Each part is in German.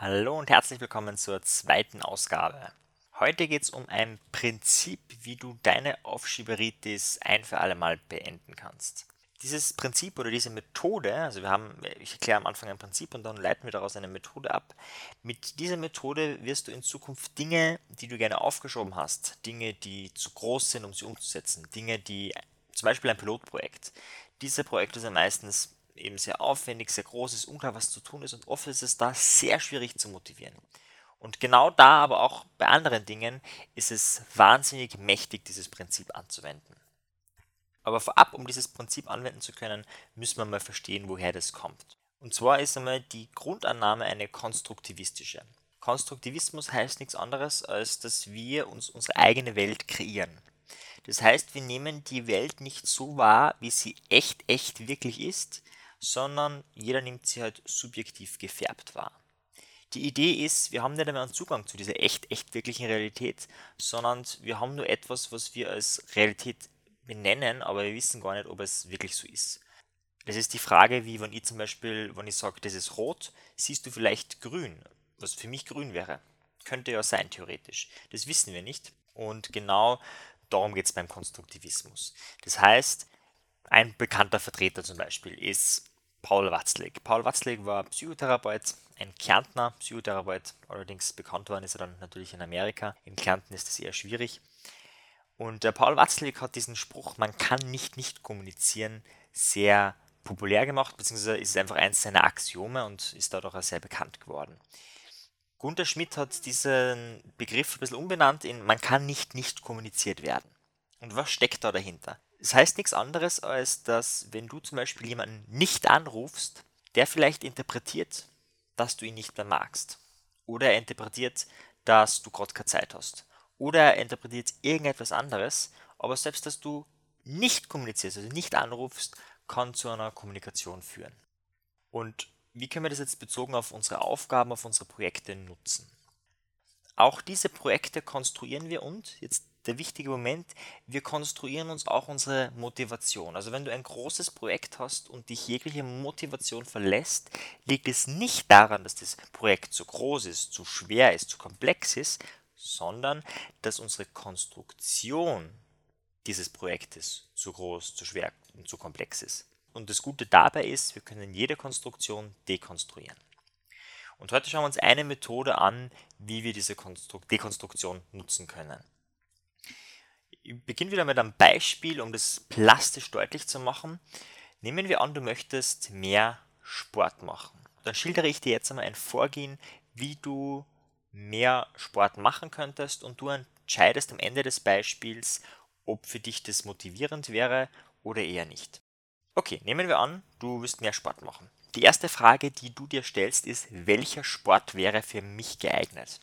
Hallo und herzlich willkommen zur zweiten Ausgabe. Heute geht es um ein Prinzip, wie du deine Aufschieberitis ein für alle Mal beenden kannst. Dieses Prinzip oder diese Methode, also wir haben, ich erkläre am Anfang ein Prinzip und dann leiten wir daraus eine Methode ab. Mit dieser Methode wirst du in Zukunft Dinge, die du gerne aufgeschoben hast, Dinge, die zu groß sind, um sie umzusetzen, Dinge, die zum Beispiel ein Pilotprojekt. Diese Projekte sind meistens eben sehr aufwendig, sehr groß ist, unklar, was zu tun ist und oft ist es da sehr schwierig zu motivieren. Und genau da, aber auch bei anderen Dingen, ist es wahnsinnig mächtig, dieses Prinzip anzuwenden. Aber vorab, um dieses Prinzip anwenden zu können, müssen wir mal verstehen, woher das kommt. Und zwar ist einmal die Grundannahme eine konstruktivistische. Konstruktivismus heißt nichts anderes, als dass wir uns unsere eigene Welt kreieren. Das heißt, wir nehmen die Welt nicht so wahr, wie sie echt, echt wirklich ist, sondern jeder nimmt sie halt subjektiv gefärbt wahr. Die Idee ist, wir haben nicht einmal einen Zugang zu dieser echt, echt wirklichen Realität, sondern wir haben nur etwas, was wir als Realität benennen, aber wir wissen gar nicht, ob es wirklich so ist. Das ist die Frage, wie wenn ich zum Beispiel, wenn ich sage, das ist rot, siehst du vielleicht grün, was für mich grün wäre. Könnte ja sein, theoretisch. Das wissen wir nicht. Und genau darum geht es beim Konstruktivismus. Das heißt, ein bekannter Vertreter zum Beispiel ist Paul Watzlig. Paul Watzlig war Psychotherapeut, ein Kärntner Psychotherapeut, allerdings bekannt worden ist er dann natürlich in Amerika. In Kärnten ist es eher schwierig. Und der Paul Watzlawick hat diesen Spruch, man kann nicht nicht kommunizieren, sehr populär gemacht, beziehungsweise ist es einfach eins seiner Axiome und ist dadurch auch sehr bekannt geworden. Gunther Schmidt hat diesen Begriff ein bisschen umbenannt in man kann nicht nicht kommuniziert werden. Und was steckt da dahinter? Es das heißt nichts anderes, als dass wenn du zum Beispiel jemanden nicht anrufst, der vielleicht interpretiert, dass du ihn nicht mehr magst. Oder er interpretiert, dass du gerade keine Zeit hast oder er interpretiert irgendetwas anderes, aber selbst dass du nicht kommunizierst, also nicht anrufst, kann zu einer Kommunikation führen. Und wie können wir das jetzt bezogen auf unsere Aufgaben, auf unsere Projekte nutzen? Auch diese Projekte konstruieren wir und, jetzt der wichtige Moment, wir konstruieren uns auch unsere Motivation. Also wenn du ein großes Projekt hast und dich jegliche Motivation verlässt, liegt es nicht daran, dass das Projekt zu groß ist, zu schwer ist, zu komplex ist, sondern dass unsere Konstruktion dieses Projektes zu groß, zu schwer und zu komplex ist. Und das Gute dabei ist, wir können jede Konstruktion dekonstruieren. Und heute schauen wir uns eine Methode an, wie wir diese Dekonstruktion nutzen können. Ich beginne wieder mit einem Beispiel, um das plastisch deutlich zu machen. Nehmen wir an, du möchtest mehr Sport machen. Dann schildere ich dir jetzt einmal ein Vorgehen, wie du mehr Sport machen könntest und du entscheidest am Ende des Beispiels, ob für dich das motivierend wäre oder eher nicht. Okay, nehmen wir an, du willst mehr Sport machen. Die erste Frage, die du dir stellst, ist, welcher Sport wäre für mich geeignet?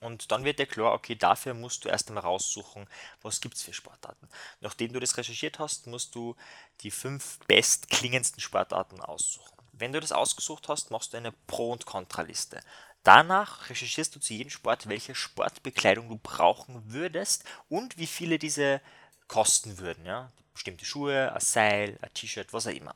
Und dann wird dir klar, okay, dafür musst du erst einmal raussuchen, was gibt es für Sportarten. Nachdem du das recherchiert hast, musst du die fünf bestklingendsten Sportarten aussuchen. Wenn du das ausgesucht hast, machst du eine Pro- und Kontraliste. Danach recherchierst du zu jedem Sport, welche Sportbekleidung du brauchen würdest und wie viele diese kosten würden. Ja? Bestimmte Schuhe, ein Seil, ein T-Shirt, was auch immer.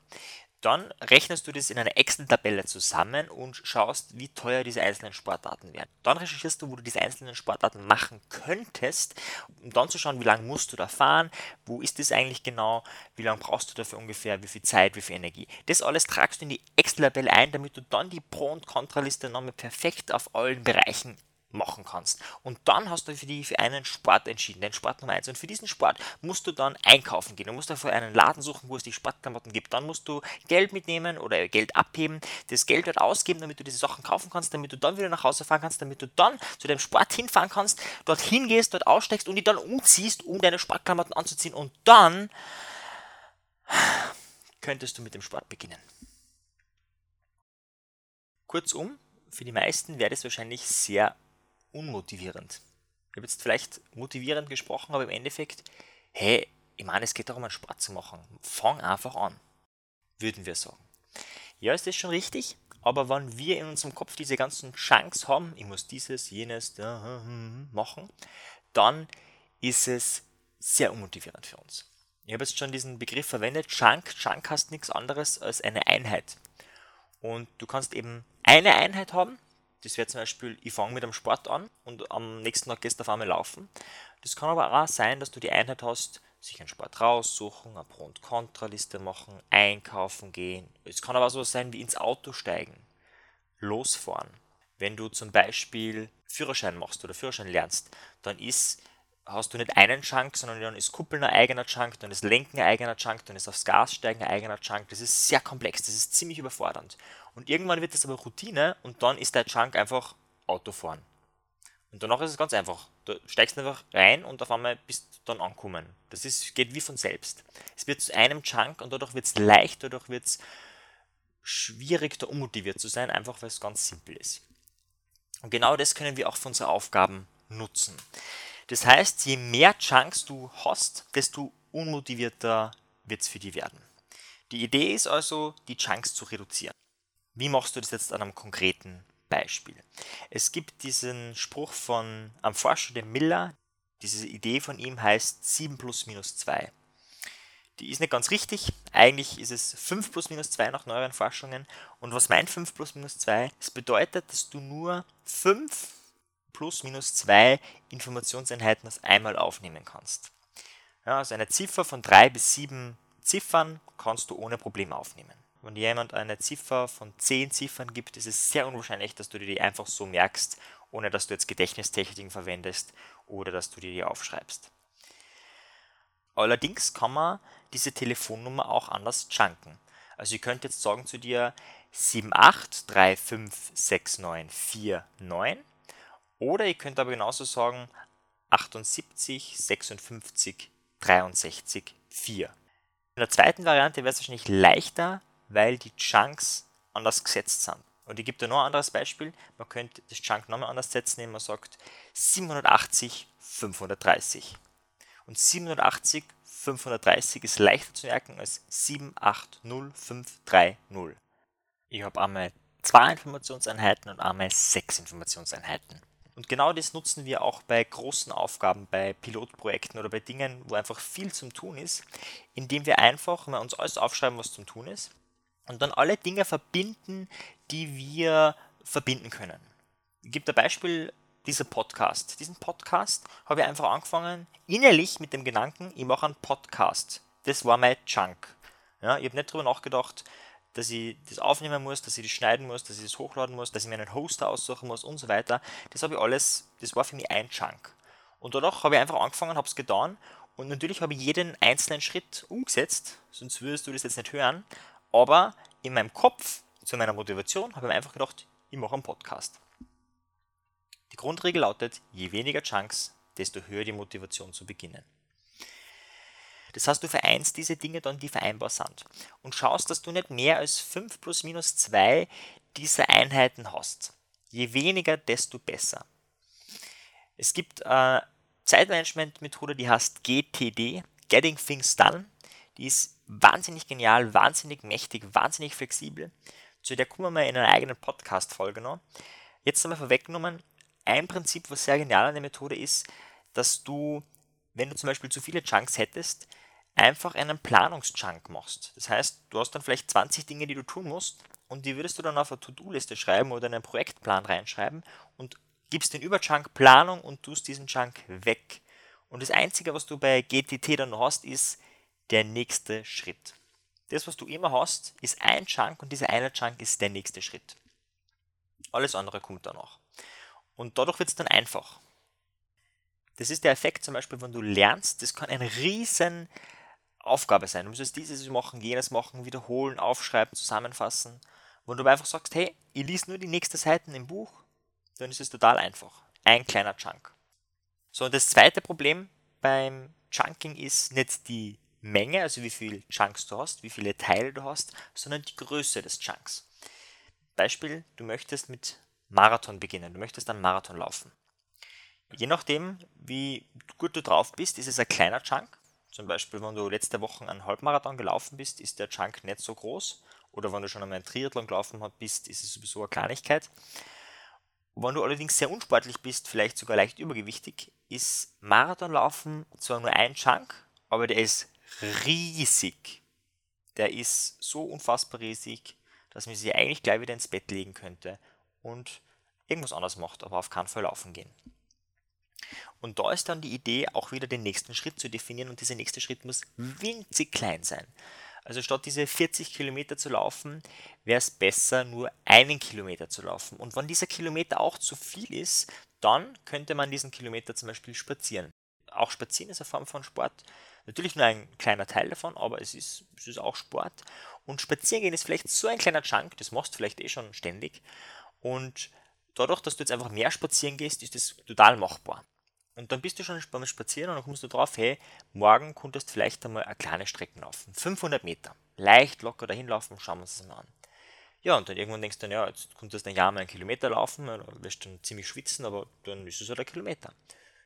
Dann rechnest du das in einer Excel-Tabelle zusammen und schaust, wie teuer diese einzelnen Sportarten wären. Dann recherchierst du, wo du diese einzelnen Sportarten machen könntest, um dann zu schauen, wie lange musst du da fahren, wo ist das eigentlich genau, wie lange brauchst du dafür ungefähr, wie viel Zeit, wie viel Energie. Das alles tragst du in die Excel-Tabelle ein, damit du dann die Pro- und Kontraliste nochmal perfekt auf allen Bereichen machen kannst. Und dann hast du für dich für einen Sport entschieden, den Sport Nummer 1. Und für diesen Sport musst du dann einkaufen gehen. Du musst dafür einen Laden suchen, wo es die Sportklamotten gibt. Dann musst du Geld mitnehmen oder Geld abheben, das Geld dort ausgeben, damit du diese Sachen kaufen kannst, damit du dann wieder nach Hause fahren kannst, damit du dann zu dem Sport hinfahren kannst, dorthin gehst, dort aussteigst und dich dann umziehst, um deine Sportklamotten anzuziehen. Und dann könntest du mit dem Sport beginnen. Kurzum, für die meisten wäre das wahrscheinlich sehr unmotivierend. Ich habe jetzt vielleicht motivierend gesprochen, aber im Endeffekt, hey, ich meine, es geht darum, einen Sport zu machen. Fang einfach an, würden wir sagen. Ja, ist das schon richtig, aber wenn wir in unserem Kopf diese ganzen Chunks haben, ich muss dieses, jenes machen, dann ist es sehr unmotivierend für uns. Ich habe jetzt schon diesen Begriff verwendet, Chunk. Chunk heißt nichts anderes als eine Einheit. Und du kannst eben eine Einheit haben, Das wäre zum Beispiel, ich fange mit einem Sport an und am nächsten Tag gehst du auf einmal laufen. Das kann aber auch sein, dass du die Einheit hast, sich einen Sport raussuchen, eine Pro- und Kontraliste machen, einkaufen gehen. Es kann aber auch so sein wie ins Auto steigen, losfahren. Wenn du zum Beispiel Führerschein machst oder Führerschein lernst, dann ist hast du nicht einen Chunk, sondern dann ist Kuppeln ein eigener Chunk, dann ist Lenken ein eigener Chunk, dann ist aufs Gas steigen ein eigener Chunk. Das ist sehr komplex, das ist ziemlich überfordernd. Und irgendwann wird das aber Routine und dann ist der Chunk einfach Autofahren. Und danach ist es ganz einfach. Du steigst einfach rein und auf einmal bist du dann angekommen. Das ist, geht wie von selbst. Es wird zu einem Chunk und dadurch wird es leicht, dadurch wird es schwierig, da unmotiviert zu sein, einfach weil es ganz simpel ist. Und genau das können wir auch für unsere Aufgaben nutzen. Das heißt, je mehr Chunks du hast, desto unmotivierter wird es für dich werden. Die Idee ist also, die Chunks zu reduzieren. Wie machst du das jetzt an einem konkreten Beispiel? Es gibt diesen Spruch von einem Forscher, dem Miller. Diese Idee von ihm heißt 7 plus minus 2. Die ist nicht ganz richtig. Eigentlich ist es 5 plus minus 2 nach neueren Forschungen. Und was meint 5 plus minus 2? Es bedeutet, dass du nur 5 plus minus 2 Informationseinheiten auf einmal aufnehmen kannst. Ja, also eine Ziffer von 3 bis 7 Ziffern kannst du ohne Problem aufnehmen. Wenn jemand eine Ziffer von 10 Ziffern gibt, ist es sehr unwahrscheinlich, dass du dir die einfach so merkst, ohne dass du jetzt Gedächtnistechniken verwendest oder dass du dir die aufschreibst. Allerdings kann man diese Telefonnummer auch anders chunken. Also ich könnte jetzt sagen zu dir 78356949 oder ihr könnt aber genauso sagen 78, 56, 63, 4. In der zweiten Variante wäre es wahrscheinlich leichter, weil die Chunks anders gesetzt sind. Und ich gebe dir noch ein anderes Beispiel. Man könnte das Chunk nochmal anders setzen, indem man sagt 780, 530. Und 780, 530 ist leichter zu merken als 780530. Ich habe einmal zwei Informationseinheiten und einmal sechs Informationseinheiten. Und genau das nutzen wir auch bei großen Aufgaben, bei Pilotprojekten oder bei Dingen, wo einfach viel zum Tun ist, indem wir einfach mal uns alles aufschreiben, was zum Tun ist und dann alle Dinge verbinden, die wir verbinden können. Ich gebe ein Beispiel, dieser Podcast. Diesen Podcast habe ich einfach angefangen, innerlich mit dem Gedanken, ich mache einen Podcast. Das war mein Chunk. Ja, ich habe nicht darüber nachgedacht, dass ich das aufnehmen muss, dass ich das schneiden muss, dass ich das hochladen muss, dass ich mir einen Hoster aussuchen muss und so weiter. Das habe ich alles, das war für mich ein Chunk. Und danach habe ich einfach angefangen, habe es getan und natürlich habe ich jeden einzelnen Schritt umgesetzt, sonst würdest du das jetzt nicht hören. Aber in meinem Kopf, zu meiner Motivation, habe ich mir einfach gedacht, ich mache einen Podcast. Die Grundregel lautet, je weniger Chunks, desto höher die Motivation zu beginnen. Das heißt, du vereinst diese Dinge dann, die vereinbar sind. Und schaust, dass du nicht mehr als 5 plus minus 2 dieser Einheiten hast. Je weniger, desto besser. Es gibt eine Zeitmanagement-Methode, die heißt GTD, Getting Things Done. Die ist wahnsinnig genial, wahnsinnig mächtig, wahnsinnig flexibel. Zu der kommen wir mal in einer eigenen Podcast-Folge noch. Jetzt einmal vorweggenommen, ein Prinzip, was sehr genial an der Methode ist, dass du, wenn du zum Beispiel zu viele Chunks hättest, einfach einen Planungschunk machst. Das heißt, du hast dann vielleicht 20 Dinge, die du tun musst und die würdest du dann auf eine To-Do-Liste schreiben oder einen Projektplan reinschreiben und gibst den Überchunk Planung und tust diesen Chunk weg. Und das Einzige, was du bei GTT dann hast, ist der nächste Schritt. Das, was du immer hast, ist ein Chunk und dieser eine Chunk ist der nächste Schritt. Alles andere kommt danach. Und dadurch wird es dann einfach. Das ist der Effekt zum Beispiel, wenn du lernst, das kann ein riesen Aufgabe sein. Du musst dieses machen, jenes machen, wiederholen, aufschreiben, zusammenfassen. Wenn du einfach sagst, hey, ich lese nur die nächsten Seiten im Buch, dann ist es total einfach. Ein kleiner Chunk. So, und das zweite Problem beim Chunking ist nicht die Menge, also wie viele Chunks du hast, wie viele Teile du hast, sondern die Größe des Chunks. Beispiel, du möchtest mit Marathon beginnen, du möchtest einen Marathon laufen. Je nachdem, wie gut du drauf bist, ist es ein kleiner Chunk, zum Beispiel, wenn du letzte Woche einen Halbmarathon gelaufen bist, ist der Chunk nicht so groß. Oder wenn du schon einmal einen Triathlon gelaufen bist, ist es sowieso eine Kleinigkeit. Wenn du allerdings sehr unsportlich bist, vielleicht sogar leicht übergewichtig, ist Marathonlaufen zwar nur ein Chunk, aber der ist riesig. Der ist so unfassbar riesig, dass man sich eigentlich gleich wieder ins Bett legen könnte und irgendwas anderes macht, aber auf keinen Fall laufen gehen. Und da ist dann die Idee, auch wieder den nächsten Schritt zu definieren und dieser nächste Schritt muss winzig klein sein. Also statt diese 40 Kilometer zu laufen, wäre es besser, nur einen Kilometer zu laufen. Und wenn dieser Kilometer auch zu viel ist, dann könnte man diesen Kilometer zum Beispiel spazieren. Auch spazieren ist eine Form von Sport. Natürlich nur ein kleiner Teil davon, aber es ist, es ist auch Sport. Und spazieren gehen ist vielleicht so ein kleiner Chunk, das machst du vielleicht eh schon ständig. Und dadurch, dass du jetzt einfach mehr spazieren gehst, ist das total machbar. Und dann bist du schon beim Spazieren und dann kommst du drauf, hey, morgen könntest du vielleicht einmal eine kleine Strecke laufen. 500 Meter. Leicht, locker dahin laufen, schauen wir uns das mal an. Ja, und dann irgendwann denkst du dann, ja, jetzt könntest du ein Jahr mal einen Kilometer laufen, dann wirst du dann ziemlich schwitzen, aber dann ist es halt ein Kilometer.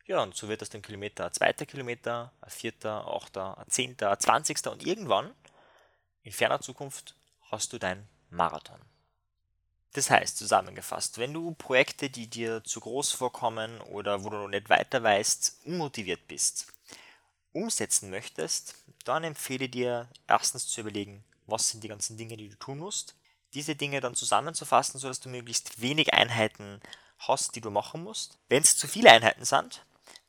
Ja, und so wird das dann Kilometer ein zweiter Kilometer, ein vierter, ein achter, ein zehnter, ein zwanzigster und irgendwann, in ferner Zukunft, hast du dein Marathon. Das heißt, zusammengefasst, wenn du Projekte, die dir zu groß vorkommen oder wo du noch nicht weiter weißt, unmotiviert bist, umsetzen möchtest, dann empfehle dir erstens zu überlegen, was sind die ganzen Dinge, die du tun musst. Diese Dinge dann zusammenzufassen, sodass du möglichst wenig Einheiten hast, die du machen musst. Wenn es zu viele Einheiten sind,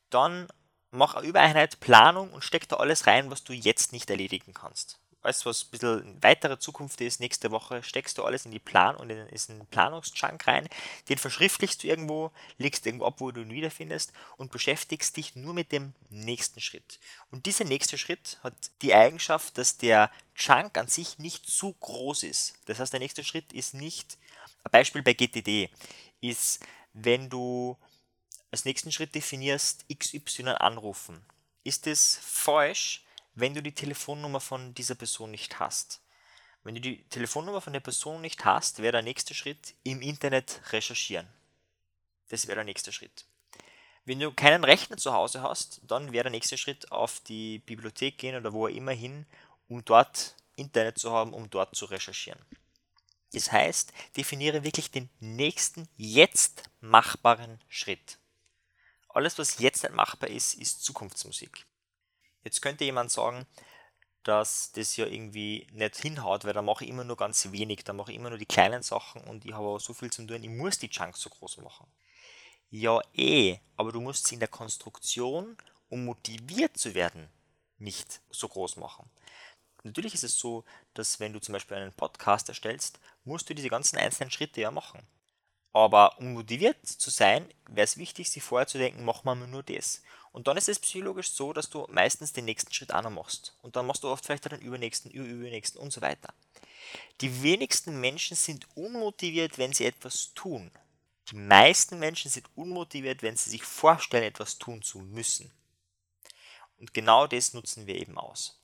dann mach eine Übereinheit Planung und steck da alles rein, was du jetzt nicht erledigen kannst du, was ein bisschen weitere Zukunft ist, nächste Woche steckst du alles in die Plan und in, ist Planungschunk rein, den verschriftlichst du irgendwo, legst irgendwo ab, wo du ihn wiederfindest und beschäftigst dich nur mit dem nächsten Schritt. Und dieser nächste Schritt hat die Eigenschaft, dass der Chunk an sich nicht zu groß ist. Das heißt, der nächste Schritt ist nicht, ein Beispiel bei GTD ist, wenn du als nächsten Schritt definierst, XY anrufen. Ist es falsch, wenn du die Telefonnummer von dieser Person nicht hast. Wenn du die Telefonnummer von der Person nicht hast, wäre der nächste Schritt im Internet recherchieren. Das wäre der nächste Schritt. Wenn du keinen Rechner zu Hause hast, dann wäre der nächste Schritt auf die Bibliothek gehen oder wo immer hin, um dort Internet zu haben, um dort zu recherchieren. Das heißt, definiere wirklich den nächsten jetzt machbaren Schritt. Alles, was jetzt nicht machbar ist, ist Zukunftsmusik. Jetzt könnte jemand sagen, dass das ja irgendwie nicht hinhaut, weil da mache ich immer nur ganz wenig, da mache ich immer nur die kleinen Sachen und ich habe auch so viel zu tun, ich muss die Chunks so groß machen. Ja, eh, aber du musst sie in der Konstruktion, um motiviert zu werden, nicht so groß machen. Natürlich ist es so, dass wenn du zum Beispiel einen Podcast erstellst, musst du diese ganzen einzelnen Schritte ja machen. Aber um motiviert zu sein, wäre es wichtig, sich vorher zu denken, mach mal nur das. Und dann ist es psychologisch so, dass du meistens den nächsten Schritt auch noch machst. Und dann machst du oft vielleicht den übernächsten, übernächsten und so weiter. Die wenigsten Menschen sind unmotiviert, wenn sie etwas tun. Die meisten Menschen sind unmotiviert, wenn sie sich vorstellen, etwas tun zu müssen. Und genau das nutzen wir eben aus.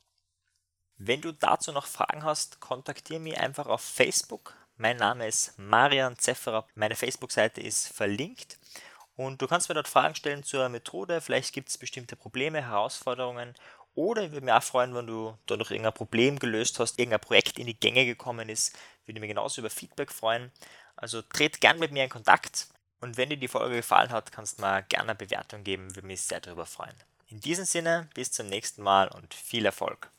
Wenn du dazu noch Fragen hast, kontaktiere mich einfach auf Facebook. Mein Name ist Marian Zefferer. Meine Facebook-Seite ist verlinkt. Und du kannst mir dort Fragen stellen zur Methode. Vielleicht gibt es bestimmte Probleme, Herausforderungen. Oder ich würde mich auch freuen, wenn du dadurch irgendein Problem gelöst hast, irgendein Projekt in die Gänge gekommen ist. Würde mich genauso über Feedback freuen. Also tret gern mit mir in Kontakt. Und wenn dir die Folge gefallen hat, kannst du mir gerne eine Bewertung geben. Würde mich sehr darüber freuen. In diesem Sinne, bis zum nächsten Mal und viel Erfolg.